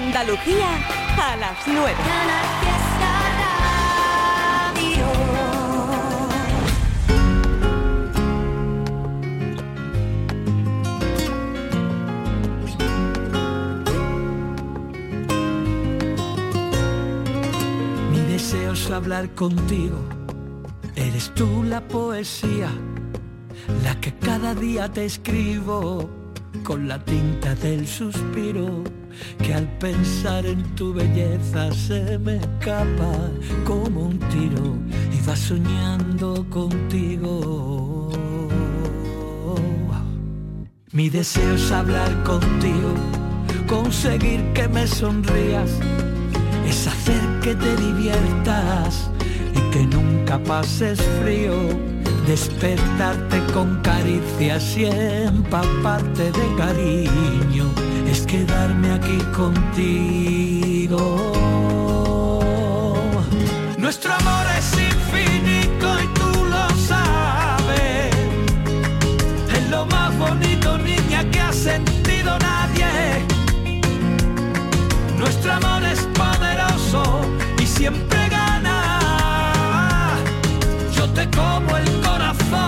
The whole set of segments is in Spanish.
Andalucía a las 9. Mi deseo es hablar contigo. Eres tú la poesía, la que cada día te escribo con la tinta del suspiro que al pensar en tu belleza se me escapa como un tiro y va soñando contigo. Mi deseo es hablar contigo, conseguir que me sonrías, es hacer que te diviertas y que nunca pases frío. Despertarte con caricias y empaparte de cariño, quedarme aquí contigo. Nuestro amor es infinito y tú lo sabes, es lo más bonito niña que ha sentido nadie. Nuestro amor es poderoso y siempre gana. Yo te como el corazón,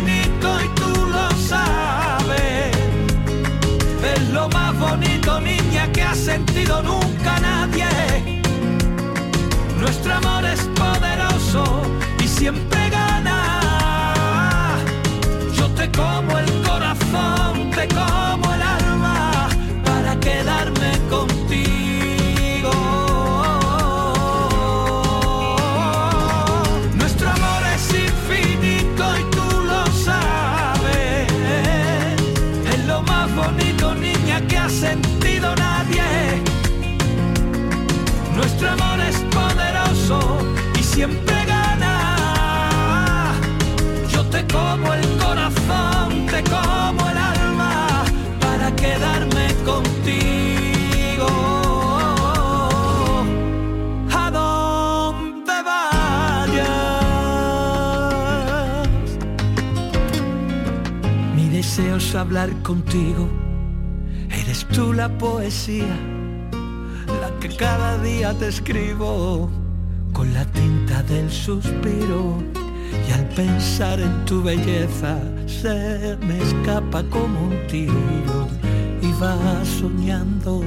ha sentido nunca nadie. Nuestro amor es poderoso y siempre gana. Yo te como el corazón, te como hablar contigo. Eres tú la poesía la que cada día te escribo con la tinta del suspiro y al pensar en tu belleza se me escapa como un tiro y va soñando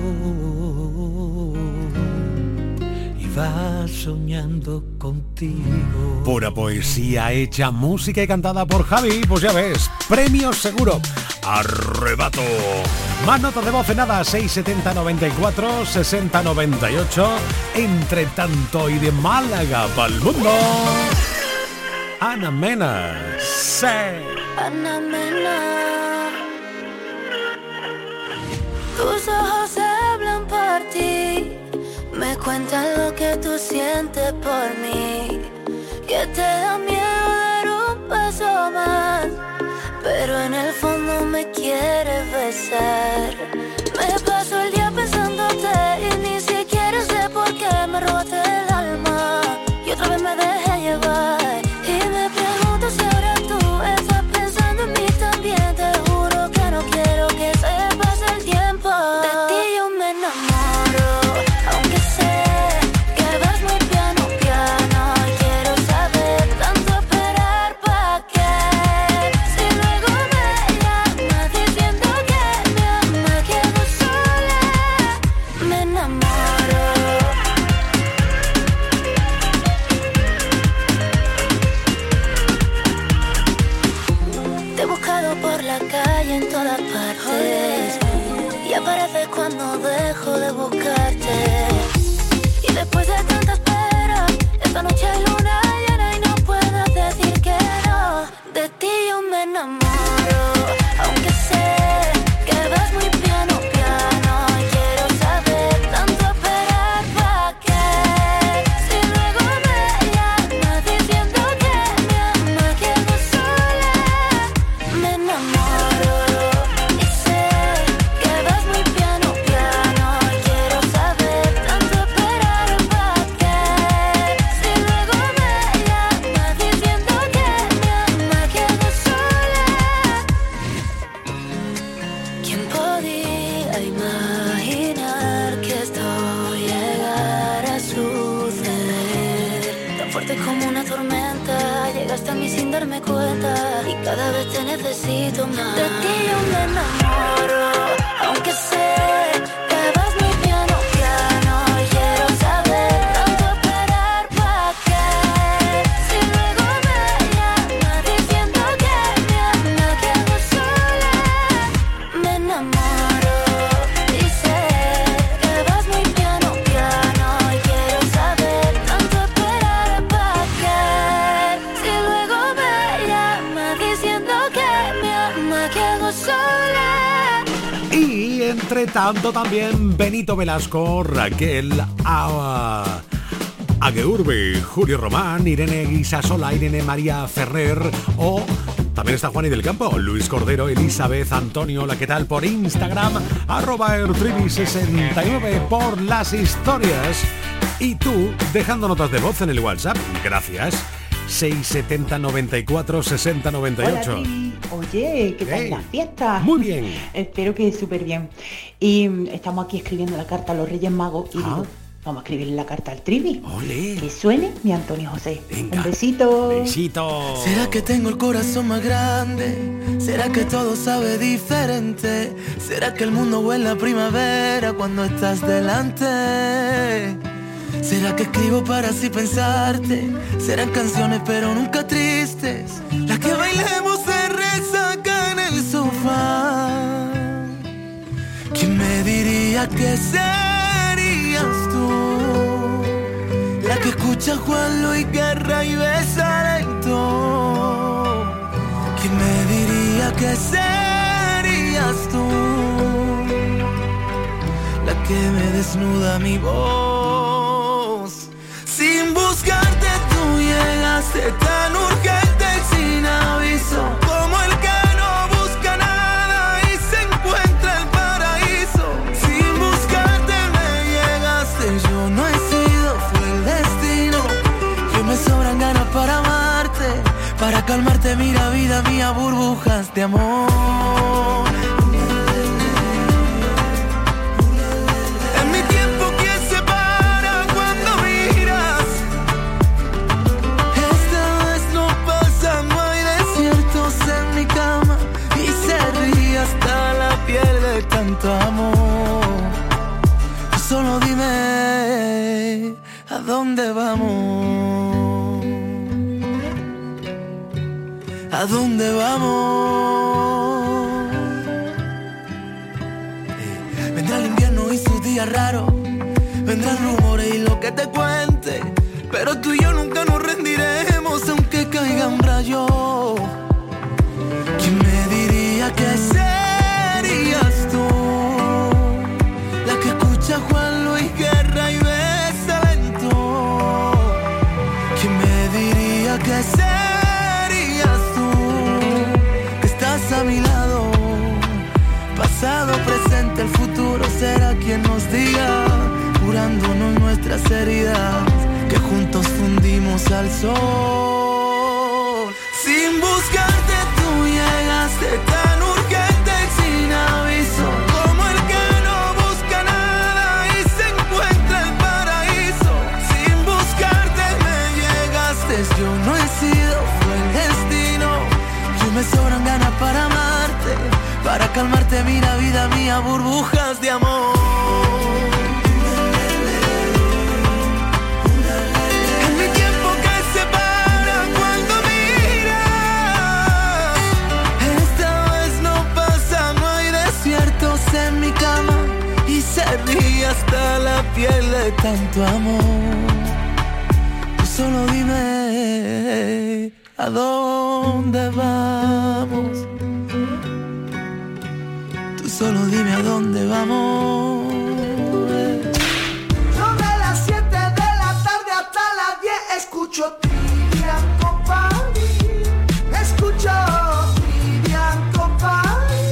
va soñando contigo. Pura poesía hecha, música y cantada por Javi, pues ya ves, premio seguro. Arrebato. Más notas de voz en nada, 670 94 60 98. Entre tanto y de Málaga para el mundo. Ana Mena. sé. Ana Mena. Tus ojos hablan por ti, me cuentan lo que tú sientes por mí, que te da miedo dar un paso más, pero en el fondo me quieres besar. Me paso el día pensándote y ni siquiera sé por qué me robaste tanto también Benito Velasco, Raquel Agua. Ageurbe, Julio Román, Irene Guisasola, Irene María Ferrer o también está Juan y del Campo, Luis Cordero, Elizabeth, Antonio, hola, ¿qué tal? Por Instagram, arroba ertrivi69 por las historias. Y tú, dejando notas de voz en el WhatsApp, gracias. 670 94 60 98. Hola. Oye, ¿qué tal Hey, la fiesta? muy bien. Espero que súper bien. Y estamos aquí escribiendo la carta a los Reyes Magos y Ah. digo, vamos a escribirle la carta al Trivi. Que suene mi Antonio José. Venga. Un besito. Besito. ¿Será que tengo el corazón más grande? ¿Será que todo sabe diferente? ¿Será que el mundo huele a primavera cuando estás delante? ¿Será que escribo para así pensarte? Serán canciones pero nunca tristes. Las que bailemos diría que serías tú? La que escucha Juan Luis Guerra y besa lento. ¿Quién me diría que serías tú? La que me desnuda mi voz. Burbujas de amor. ¿A dónde vamos? Eh, Vendrá el invierno y sus días raros. Vendrán rumores y lo que te cuente. Pero tú y yo nunca nos será quien nos diga, curándonos nuestras heridas, que juntos fundimos al sol. Para calmarte, mira vida mía, burbujas de amor. En mi tiempo que se para cuando miras. Esta vez no pasa, no hay desiertos en mi cama hasta la piel de tanto amor. Tú solo dime a dónde vamos. Solo dime a dónde vamos. Yo de las 7 de la tarde hasta las 10 escucho Trivian Company. Escucho Trivian Company.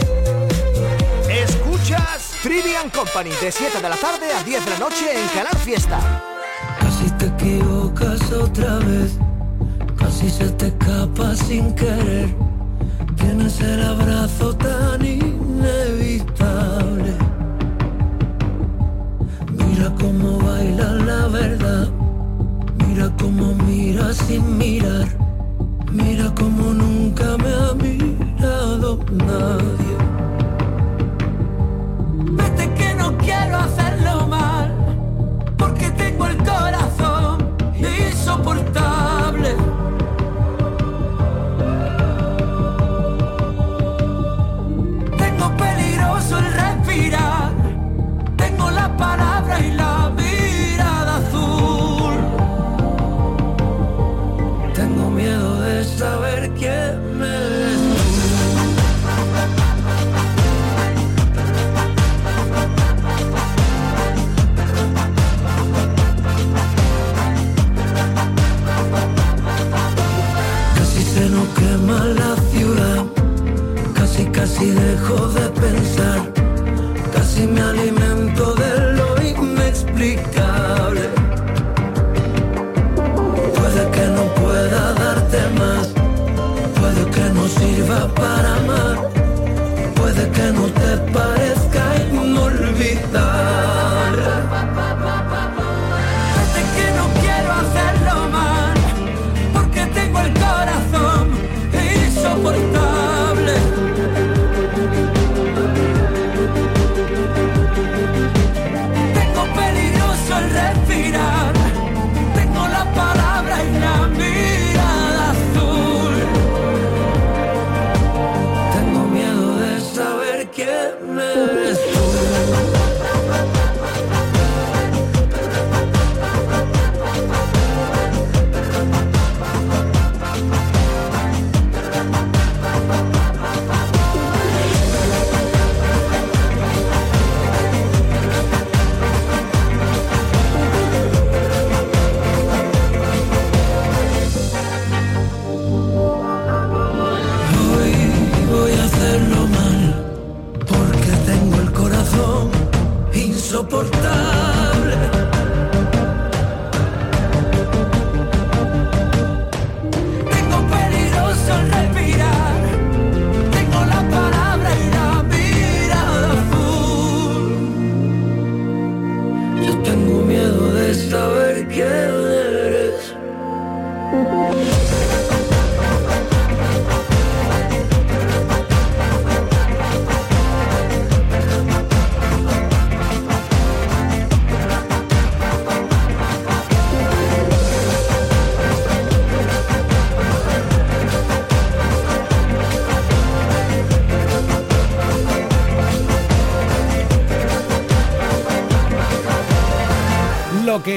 Escuchas Trivian Company de 7 de la tarde a 10 de la noche en Canal Fiesta. Casi te equivocas otra vez, casi se te escapa sin querer. Tienes el abrazo tan inevitable. Mira cómo baila la verdad, mira cómo mira sin mirar, mira cómo nunca me ha mirado nadie. Vete que no quiero hacerlo mal porque tengo el corazón insoportable.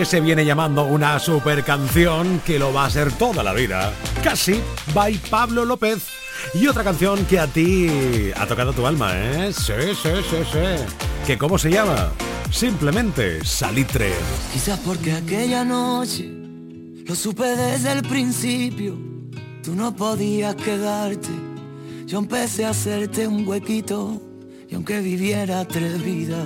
Se viene llamando una super canción que lo va a ser toda la vida. Casi by Pablo López. Y otra canción que a ti ha tocado tu alma, ¿eh? Sí, sí, sí, sí. ¿Que cómo se llama? Simplemente Salitre. Quizás porque aquella noche lo supe desde el principio. Tú no podías quedarte. Yo empecé a hacerte un huequito. Y aunque viviera tres vidas,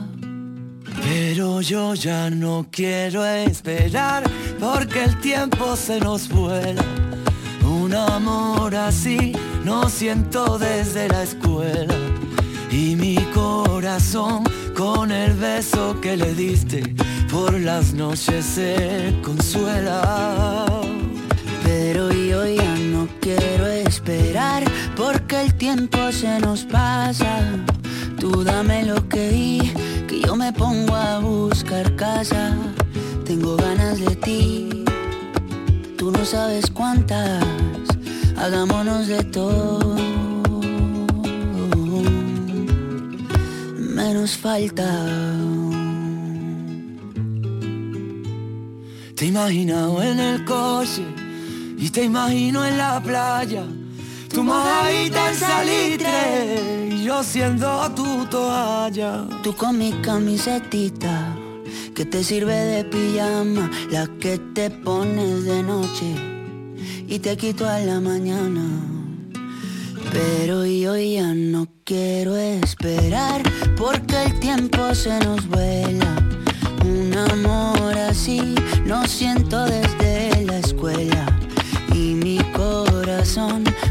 Pero yo ya no quiero esperar porque el tiempo se nos vuela. Un amor así no siento desde la escuela. Y mi corazón con el beso que le diste por las noches se consuela. Pero yo ya no quiero esperar porque el tiempo se nos pasa. Tú dame lo que vi, que yo me pongo a buscar casa. Tengo ganas de ti, tú no sabes cuántas. Hagámonos de todo. Menos falta. Te imagino en el coche y te imagino en la playa. Tu mojadita en salitre y yo siendo tu toalla. Tú con mi camisetita que te sirve de pijama, la que te pones de noche y te quito a la mañana. Pero yo ya no quiero esperar porque el tiempo se nos vuela. Un amor así no siento desde la escuela. Y mi corazón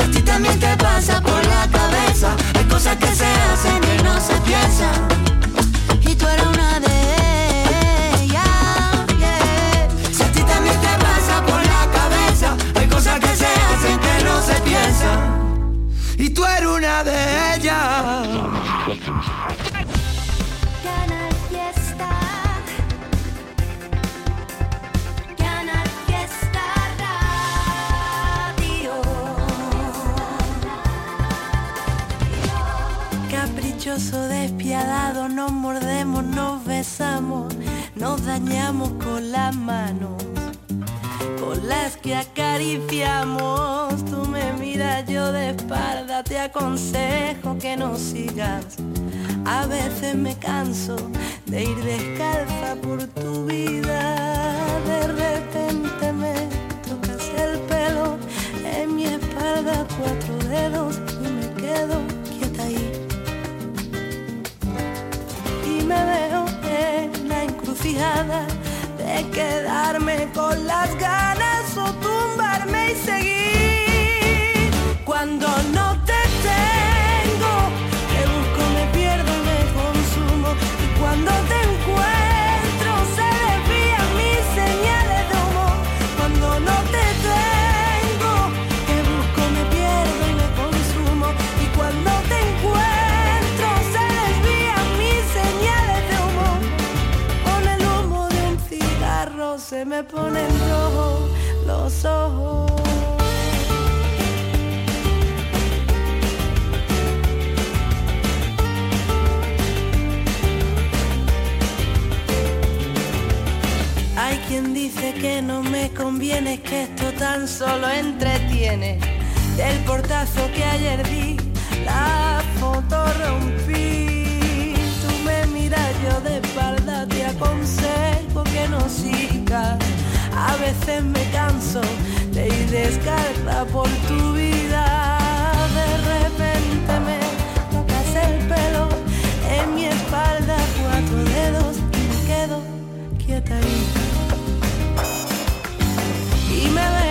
Si a ti también te pasa por la cabeza, hay cosas que se hacen que no se piensan. Y tú eres una de ellas. yeah. Si a ti también te pasa por la cabeza, hay cosas que se hacen que no se piensan. Y tú eres una de ellas. Despiadado, nos mordemos, nos besamos, nos dañamos con las manos, con las que acariciamos. Tú me miras, yo de espalda, te aconsejo que no sigas. A veces me canso de ir descalza por tu vida. De repente me tocas el pelo en mi espalda, cuatro dedos y me quedo de quedarme con las ganas o tumbarme y seguir. Cuando no te me ponen rojos los ojos. Hay quien dice que no me conviene, que esto tan solo entretiene. Del portazo que ayer di, la foto rompí. Tú me miras, yo de espalda te aconsejo A veces me canso de ir descalza por tu vida. De repente me tocas el pelo en mi espalda, cuatro dedos y me quedo quieta ahí. Y me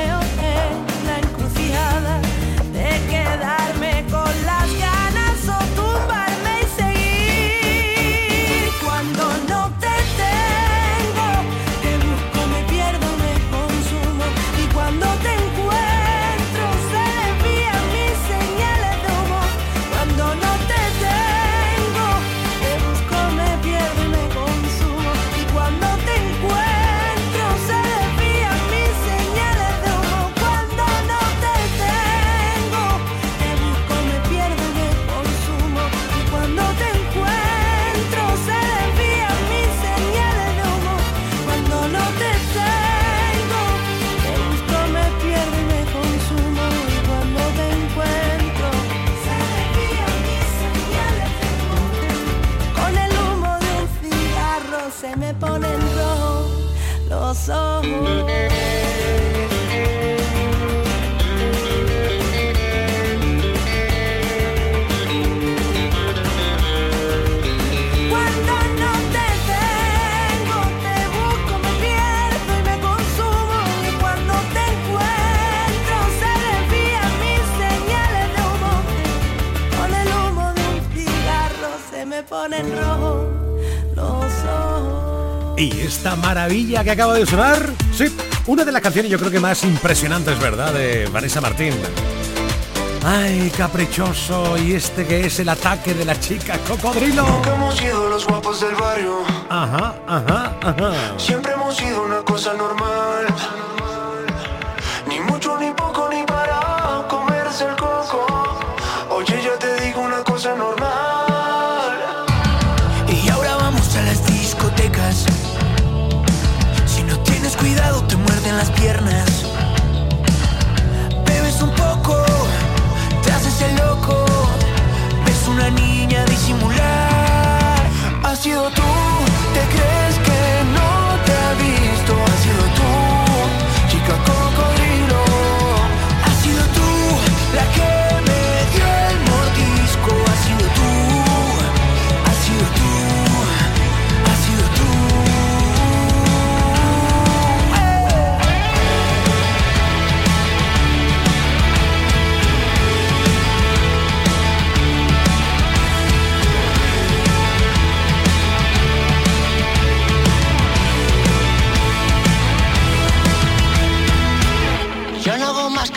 Y esta maravilla que acaba de sonar, sí, una de las canciones yo creo que más impresionantes, ¿verdad? De Vanessa Martín. Ay, caprichoso, y este que es el ataque de la chica cocodrilo. Nunca hemos sido los guapos del barrio. Ajá, ajá, ajá. Siempre hemos sido una cosa normal.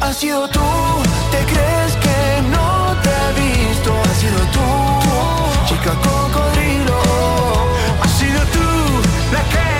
Ha sido tú, te crees que no te he visto. Ha sido tú, chica cocodrilo. Ha sido tú la que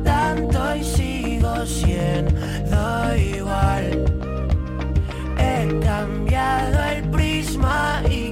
tanto y sigo siendo igual. He cambiado el prisma y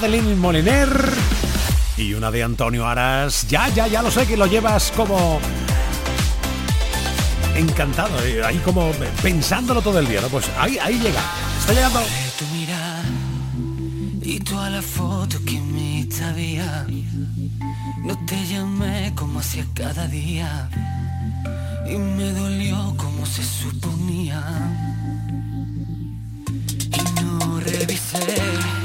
Madeline Moliner y una de Antonio Aras. Ya, ya, ya lo sé que lo llevas como encantado, eh, ahí como pensándolo todo el día, ¿no? Pues ahí, ahí llega, está llegando. Tu mirada y toda la foto que me había. No te llamé como hacía cada día y me dolió como se suponía. Y no revisé.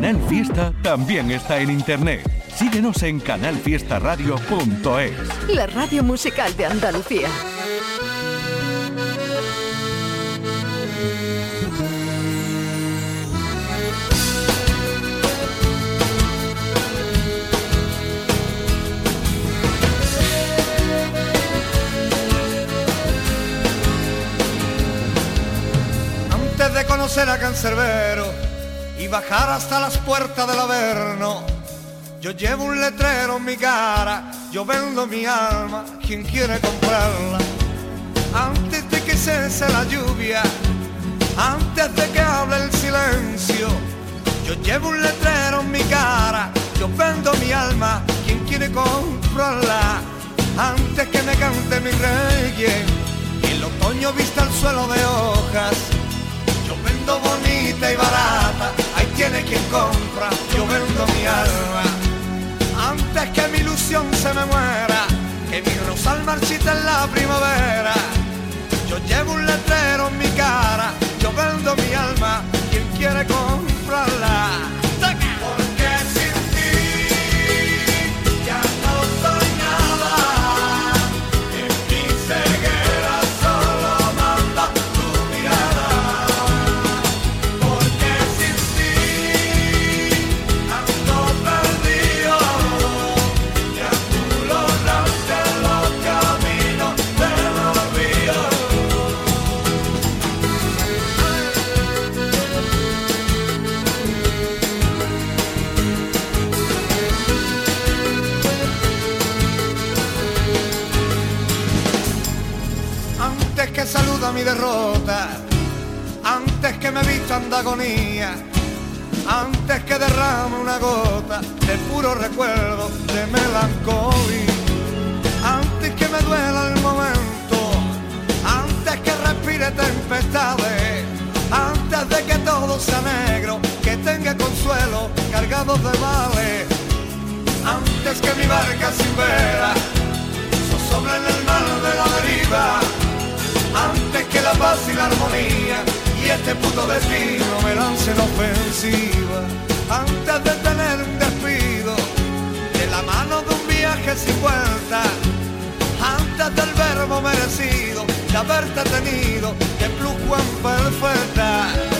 Canal Fiesta también está en internet. Síguenos en canalfiestaradio.es. La radio musical de Andalucía. Antes de conocer a Cancerbero bajar hasta las puertas del Averno. Yo llevo un letrero en mi cara, yo vendo mi alma, quien quiere comprarla. Antes de que cese la lluvia, antes de que hable el silencio, yo llevo un letrero en mi cara, yo vendo mi alma, quien quiere comprarla. Antes que me cante mi rey, el otoño vista el suelo de hojas, yo vendo bonita y barata, tiene quien compra, yo vendo mi alma. Antes que mi ilusión se me muera, que mi rosal marchita en la primavera, yo llevo un letrero en mi cara, yo vendo mi alma, quien quiere comprarla. Antes que me duela el momento, antes que respire tempestades, antes de que todo sea negro, que tenga consuelo cargado de males, antes que mi barca sin vela zozobra en el mar de la deriva, antes que la paz y la armonía y este puto destino me lance la ofensiva, antes de tener sin vuelta, antes del verbo merecido de haberte tenido de plus perfecta.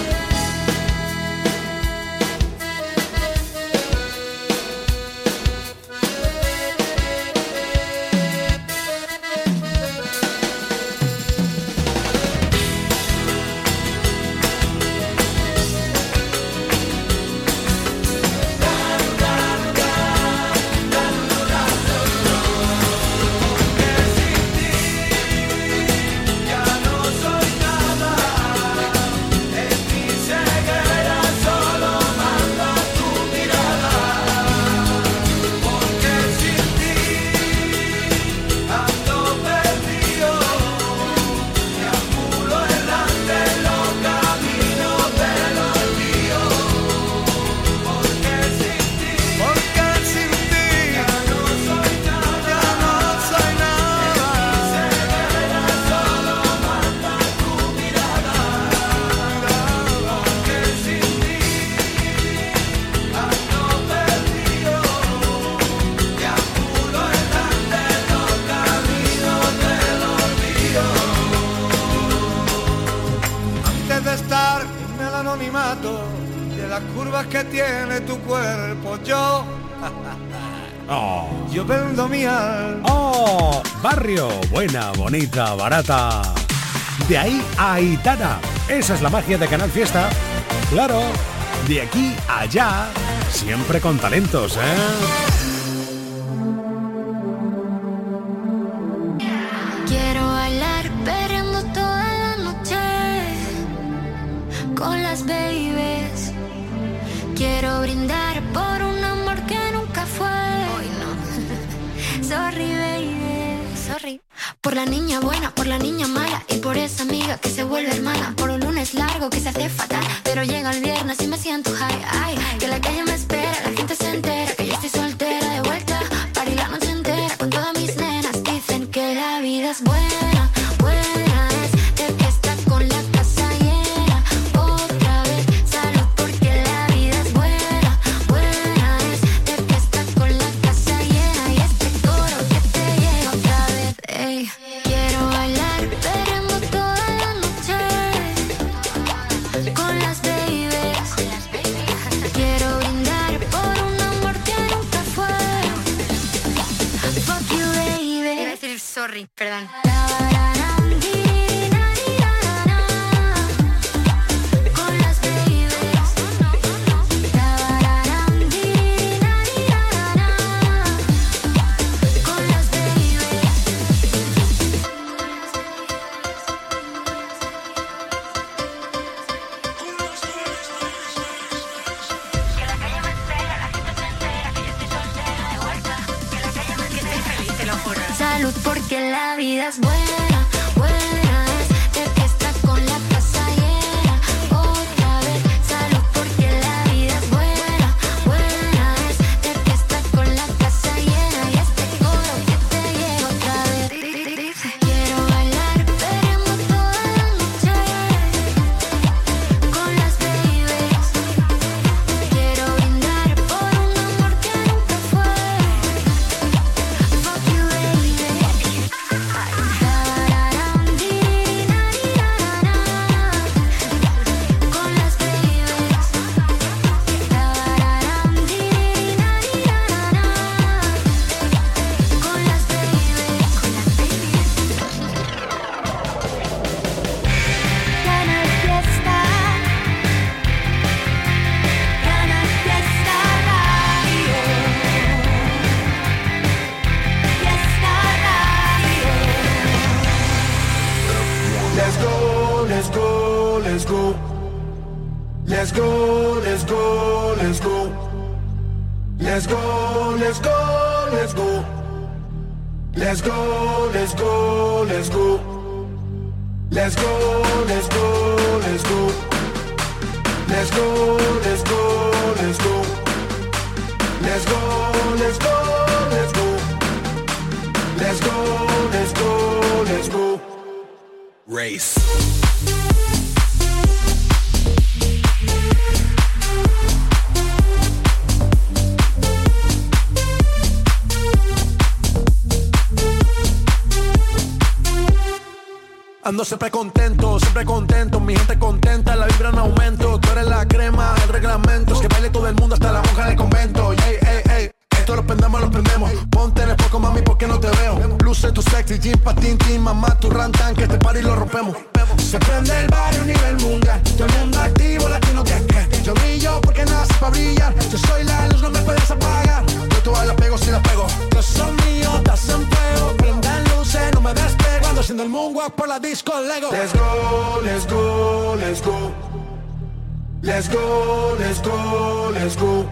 Bonita, barata. De ahí a Aitana. Esa es la magia de Canal Fiesta. Claro, de aquí a allá, siempre con talentos, ¿eh? Perdón. que la vida es buena. Ando siempre contento, siempre contento, mi gente contenta, la vibra en aumento, tú eres la crema, el reglamento, que baile todo el mundo hasta la monja del convento, ey, ey, ey, esto lo prendemos, lo prendemos, ponte en el foco mami porque no te veo, luce tu sexy, jean patín, mamá, tu rantan, que este party lo rompemos, se prende el barrio a nivel mundial, todo el mundo activo, latino que que, yo brillo porque nace para brillar, yo soy la luz, no me puedes apagar, yo todas la pego si la pego, yo soy mío, estás en fuego, prendan luces, no me despego, ando haciendo el moonwalk por la disco Lego. Let's go, let's go, let's go. Let's go, let's go, let's go.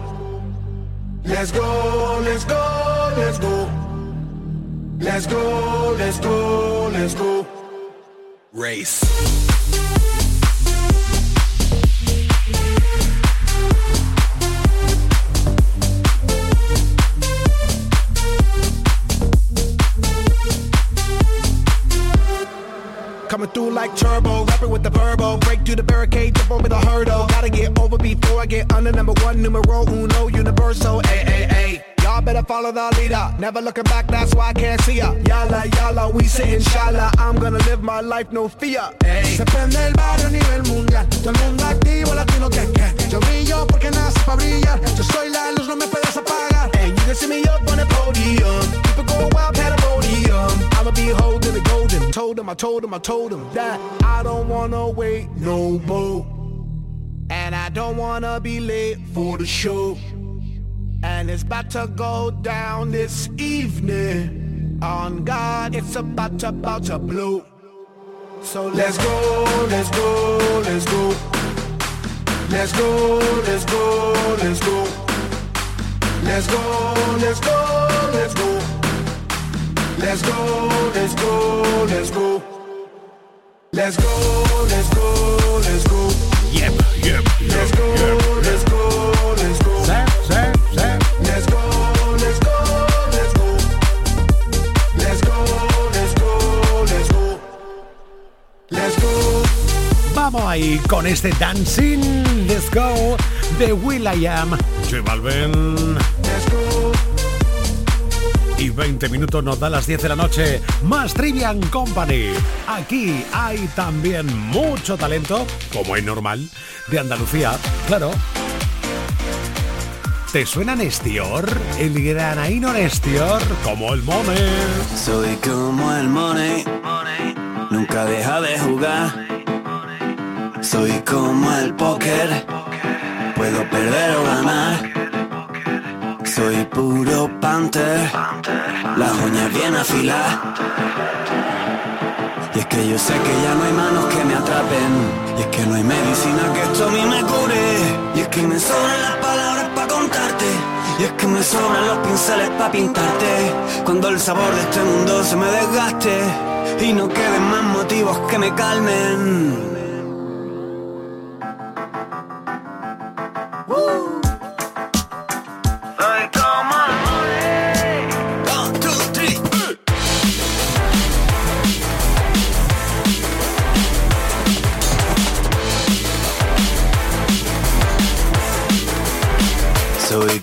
Let's go, let's go, let's go. Let's go, let's go, let's go. Race. Coming through like turbo, rapping with the verbo. Break through the barricade, jump over the hurdle. Gotta get over before I get under number one, numero uno, universal. Ay, ay, ay. Y'all better follow the leader. Never looking back, that's why I can't see ya. Yala, yala, we say inshallah. I'm gonna live my life, no fear. Ay. Se prende el barrio a nivel mundial. Todo el mundo activo, latino que que. Yo brillo porque nace para brillar. Yo soy la luz, no me puedes apagar. And you can see me up on the podium. People go wild, pandemonium. I'ma be holding the golden. Told him, I told him, I told him that I don't wanna wait no more. And I don't wanna be late for the show. And it's about to go down this evening. On God, it's about to, about to blow. So Let's go, let's go, let's go. Let's go, let's go, let's go. Let's go, let's go, let's go. Let's go, let's go, let's go. Let's go, let's go, let's go. Yep, yep, Let's go, let's go, Vamos ahí con este Dancing Let's Go de Will I Am, J Balvin. Y 20 minutos nos da las 10 de la noche. Más Trivian Company. Aquí hay también mucho talento, como es normal, de Andalucía. Claro. ¿Te suena Nestior? El granaíno Nestior, como el Mone. Soy como el money, nunca deja de jugar. Soy como el póker, puedo perder o ganar. Soy puro panther, las uñas bien afiladas. Y es que yo sé que ya no hay manos que me atrapen. Y es que no hay medicina que esto a mí me cure. Y es que me sobran las palabras para contarte Y es que me sobran los pinceles para pintarte. Cuando el sabor de este mundo se me desgaste y no queden más motivos que me calmen.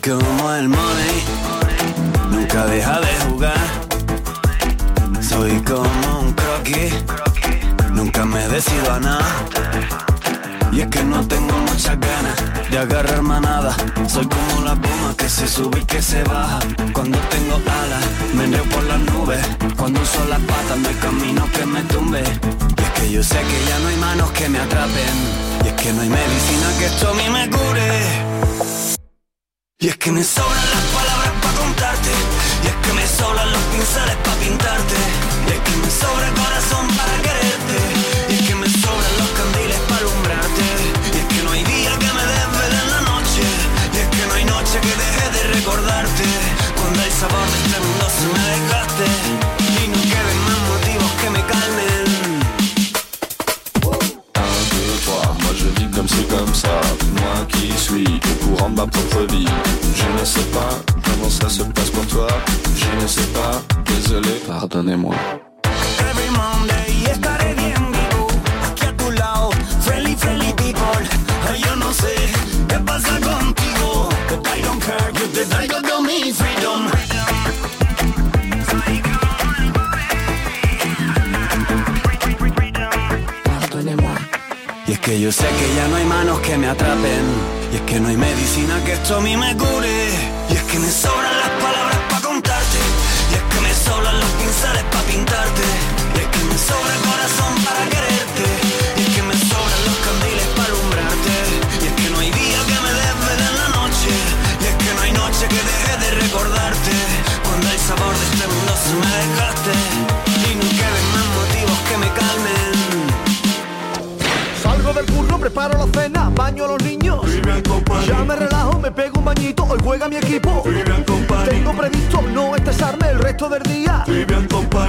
Como el money, nunca deja de jugar. Soy como un croquis, nunca me decido a nada. Y es que no tengo muchas ganas de agarrar manada. Soy como la pluma que se sube y que se baja. Cuando tengo alas, me enreo por las nubes. Cuando uso las patas, no hay camino que me tumbe. Y es que yo sé que ya no hay manos que me atrapen. Y es que no hay medicina que esto a me cure. Y es que me sobran las palabras para contarte Y es que me sobran los pinceles para pintarte freedom. Y es que yo sé que ya no hay manos que me atrapen Y es que no hay medicina que esto a mí me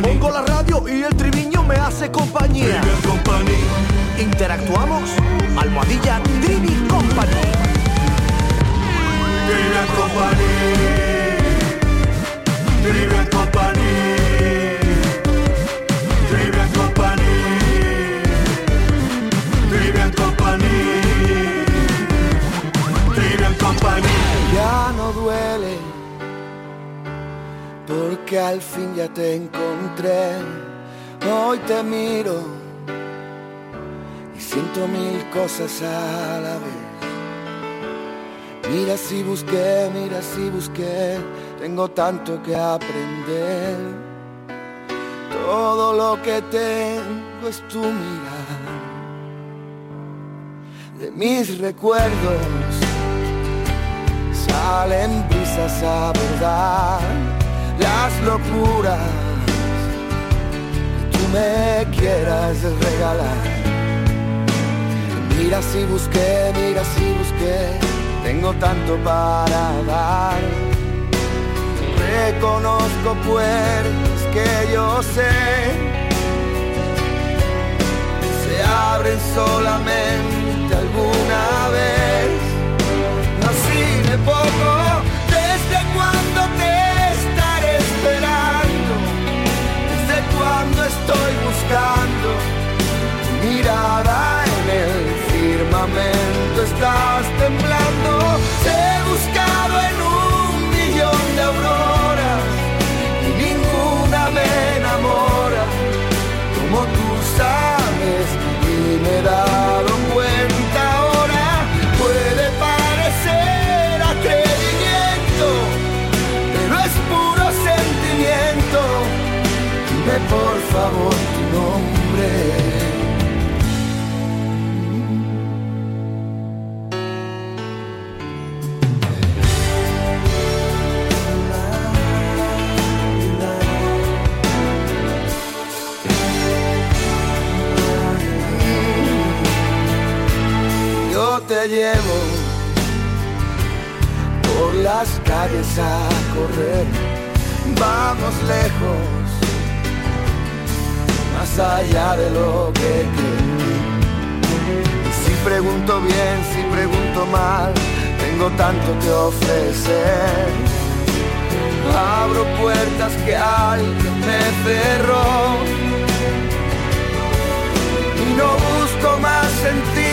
Pongo la radio y el triviño me hace compañía. Interactuamos, almohadilla Trivi Company. Trivian Company. Company. Company. Company. Trivian Company. Ya no duele, porque al fin ya te encontré. Hoy te miro y siento mil cosas a la vez. Mira si busqué, mira si busqué, tengo tanto que aprender. Todo lo que tengo es tu mirar. De mis recuerdos salen brisas a verdad, las locuras tú me quieras regalar. Mira si busqué, mira si busqué, tengo tanto para dar. Reconozco puertas que yo sé se abren solamente alguna vez. llevo por las calles a correr. Vamos lejos, más allá de lo que creo. Si pregunto bien, si pregunto mal, tengo tanto que ofrecer. Abro puertas que alguien me cerró y no busco más sentir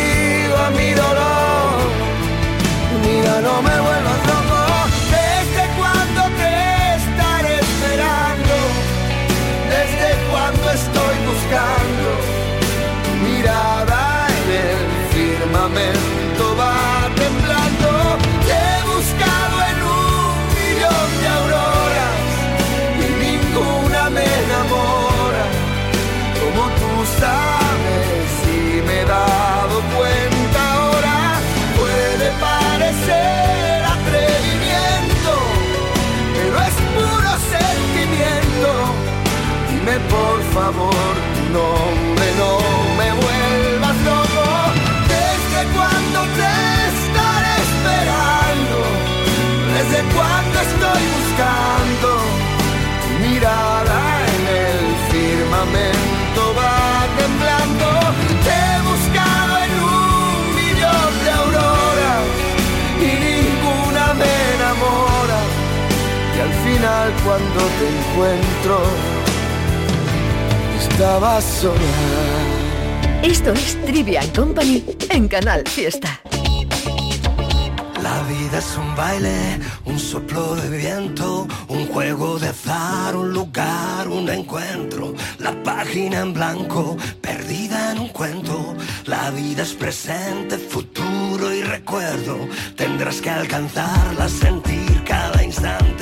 mi dolor. Mira, no me vuelvas loco. ¿Desde cuando te estaré esperando? ¿Desde cuando estoy buscando? Mirada en el firmamento va cuando te encuentro, estabas sola. Esto es Trivia Company en Canal Fiesta. La vida es un baile, un soplo de viento, un juego de azar, un lugar, un encuentro. La página en blanco, perdida en un cuento. La vida es presente, futuro y recuerdo. Tendrás que alcanzarla, sentir cada instante.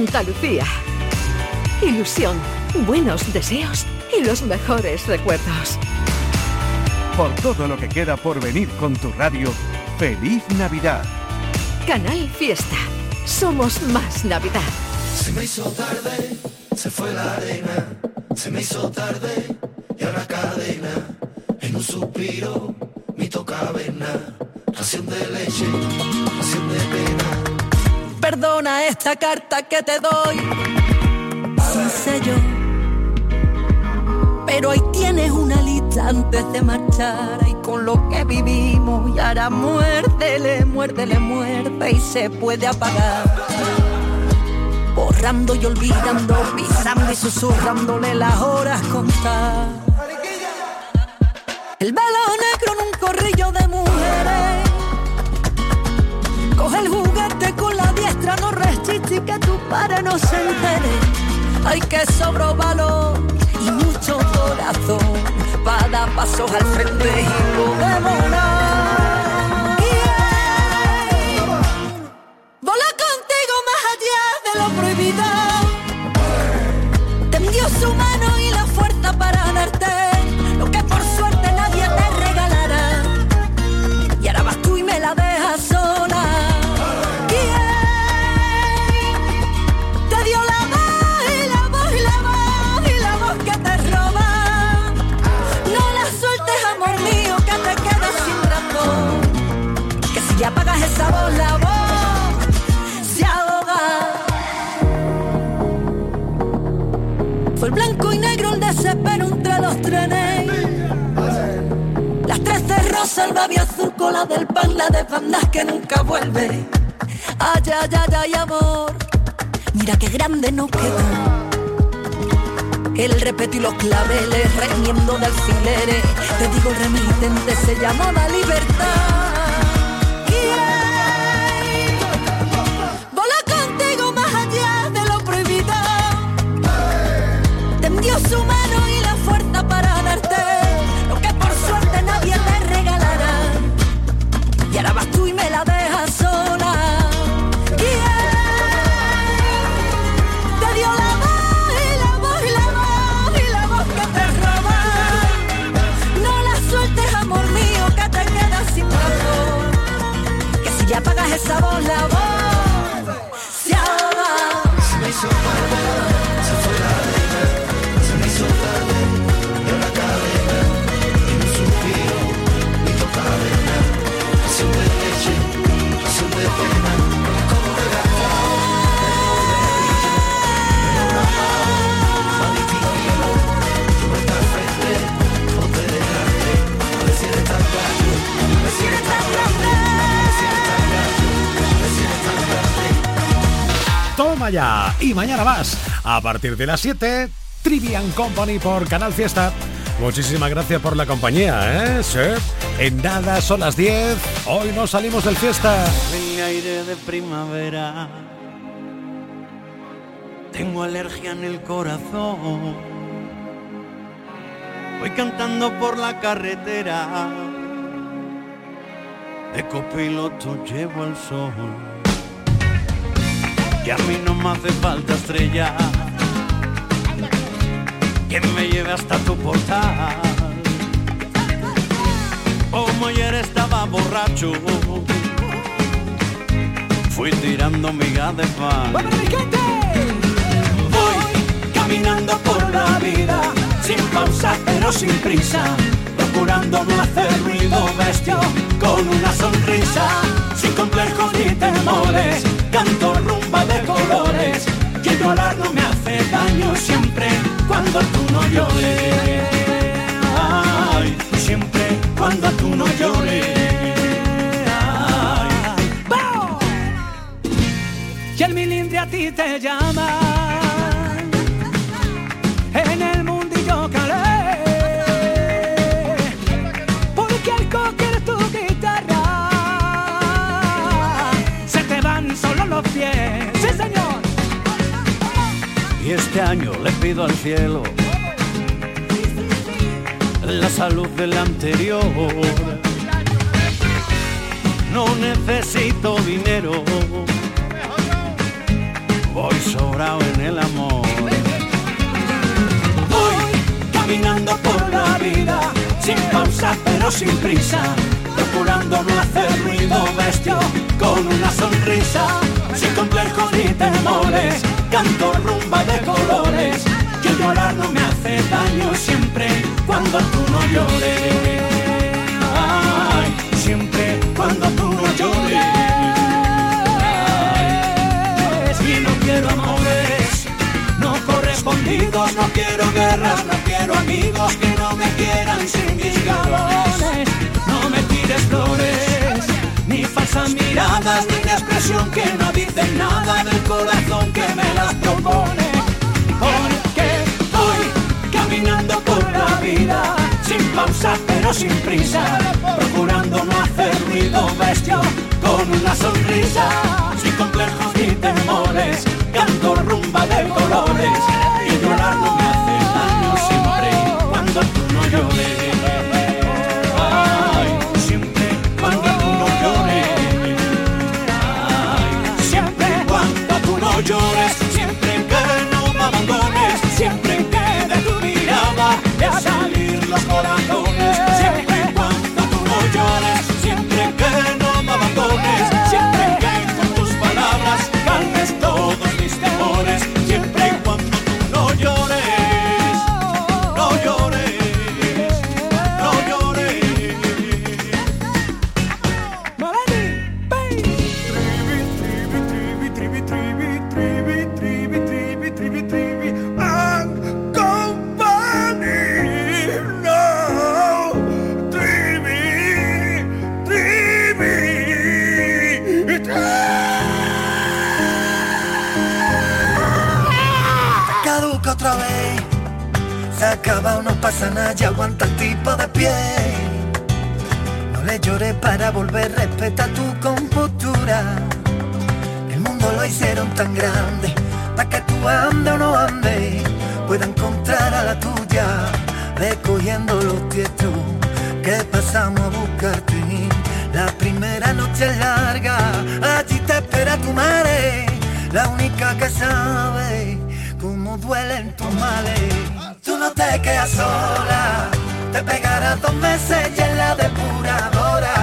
Andalucía. Ilusión, buenos deseos y los mejores recuerdos. Por todo lo que queda por venir con tu radio, feliz Navidad. Canal Fiesta. Somos más Navidad. Se me hizo tarde, se fue la arena, se me hizo tarde y a la cadena, en un suspiro, mi toca avena, ración de leche, ración de pena. Perdona esta carta que te doy sin sello. Pero ahí tienes una lista antes de marchar. Y con lo que vivimos, y ahora muérdele, muérdele, muerde y se puede apagar. Borrando y olvidando, pisando y susurrándole las horas contar. El velo negro en un corrillo de mujeres. Coge el padre no se entere. Hay que sobro valor y mucho corazón para dar pasos al frente y podemos Yeah. Vola contigo más allá de lo prohibido. El blanco y negro el desespero entre los trenes. Las trece rosas, el babi azul con la del pan, la de bandas que nunca vuelve. Ay, ay, ay, ay, amor. Mira qué grande nos quedó. El respeto y los claveles, reñiendo de alfileres. Te digo, el remitente se llamaba libertad. Y mañana más. A partir de las 7, Trivian Company por Canal Fiesta. Muchísimas gracias por la compañía, ¿eh? Sí. En nada son las 10. Hoy nos salimos del fiesta. El aire de primavera. Tengo alergia en el corazón. Voy cantando por la carretera. De copiloto llevo el sol. Que a mí no me hace falta estrella. Que me lleve hasta tu portal. Como ayer estaba borracho. Fui tirando migas de pan. Voy caminando por la vida, sin pausa pero sin prisa, procurando no hacer ruido bestia, con una sonrisa, sin complejos ni temores, canto rumba de colores, que llorar no me hace daño siempre cuando tú no llores. Ay, siempre cuando tú no llores. Ay. Y el milindre a ti te llama este año le pido al cielo la salud del anterior. No necesito dinero, voy sobrado en el amor. Voy caminando por la vida, sin pausa pero sin prisa, procurando no hacer ruido bestia, con una sonrisa, sin complejos ni temores, canto rumba de colores, que llorar no me hace daño siempre cuando tú no llores. Ay, siempre cuando tú no llores. Ay, no quiero amores, no correspondidos, no quiero guerras, no quiero amigos que no me quieran sin mis galones. No me tires flores, ni falsas miradas, ni la expresión que no dice nada del corazón propone. Porque voy caminando por la vida, sin pausa pero sin prisa, procurando no hacer ruido bestia, con una sonrisa, sin complejos ni temores, canto rumba de colores, y llorar no me hace daño siempre cuando tú no llores. Coca-Cola. Pasa nada, aguanta el tipo de pie. No le llores para volver, respeta tu compostura. El mundo lo hicieron tan grande, para que tú ande o no ande, pueda encontrar a la tuya, recogiendo los tiestos que pasamos a buscarte. La primera noche es larga, allí te espera tu madre, la única que sabe cómo duelen tus males. Te quedas sola, te pegarás dos meses y en la depuradora,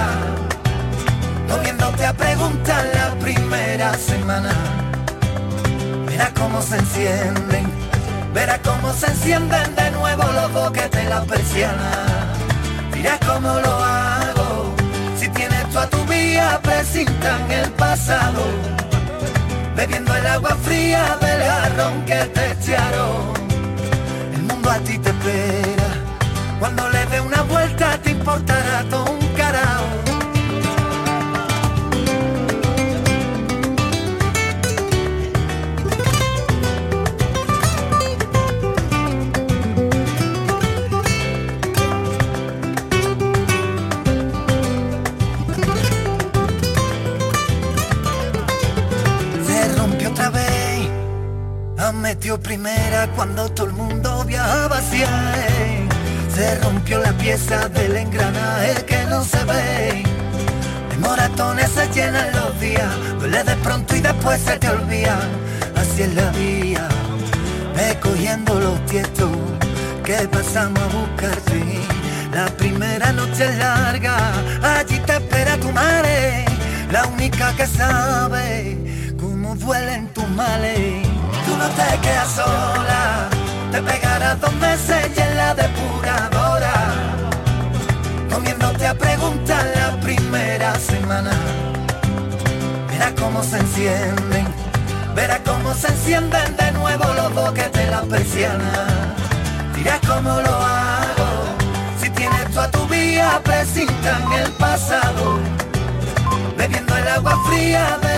moviéndote a preguntar la primera semana. Verás cómo se encienden, verás cómo se encienden de nuevo los boquetes de la persiana. Dirás cómo lo hago, si tienes tú a tu vía, presintan el pasado bebiendo el agua fría del jarrón que te echaron. A ti te espera, cuando le dé una vuelta te importará todo un carajo. Se rompió otra vez, metió primera cuando todo el mundo Se rompió la pieza del engranaje que no se ve. De moratones se llenan los días, duele de pronto y después se te olvida. Así es la vida, recogiendo los tiestos que pasamos a buscarte. La primera noche es larga, allí te espera tu madre, la única que sabe cómo duelen tus males. Tú no te quedas sola, te pegarás dos meses y en la depuradora, comiéndote a preguntar la primera semana. Verás cómo se encienden, verás cómo se encienden de nuevo los boquetes de la persiana. Dirás cómo lo hago, si tienes tú a tu vía, presintan el pasado, bebiendo el agua fría de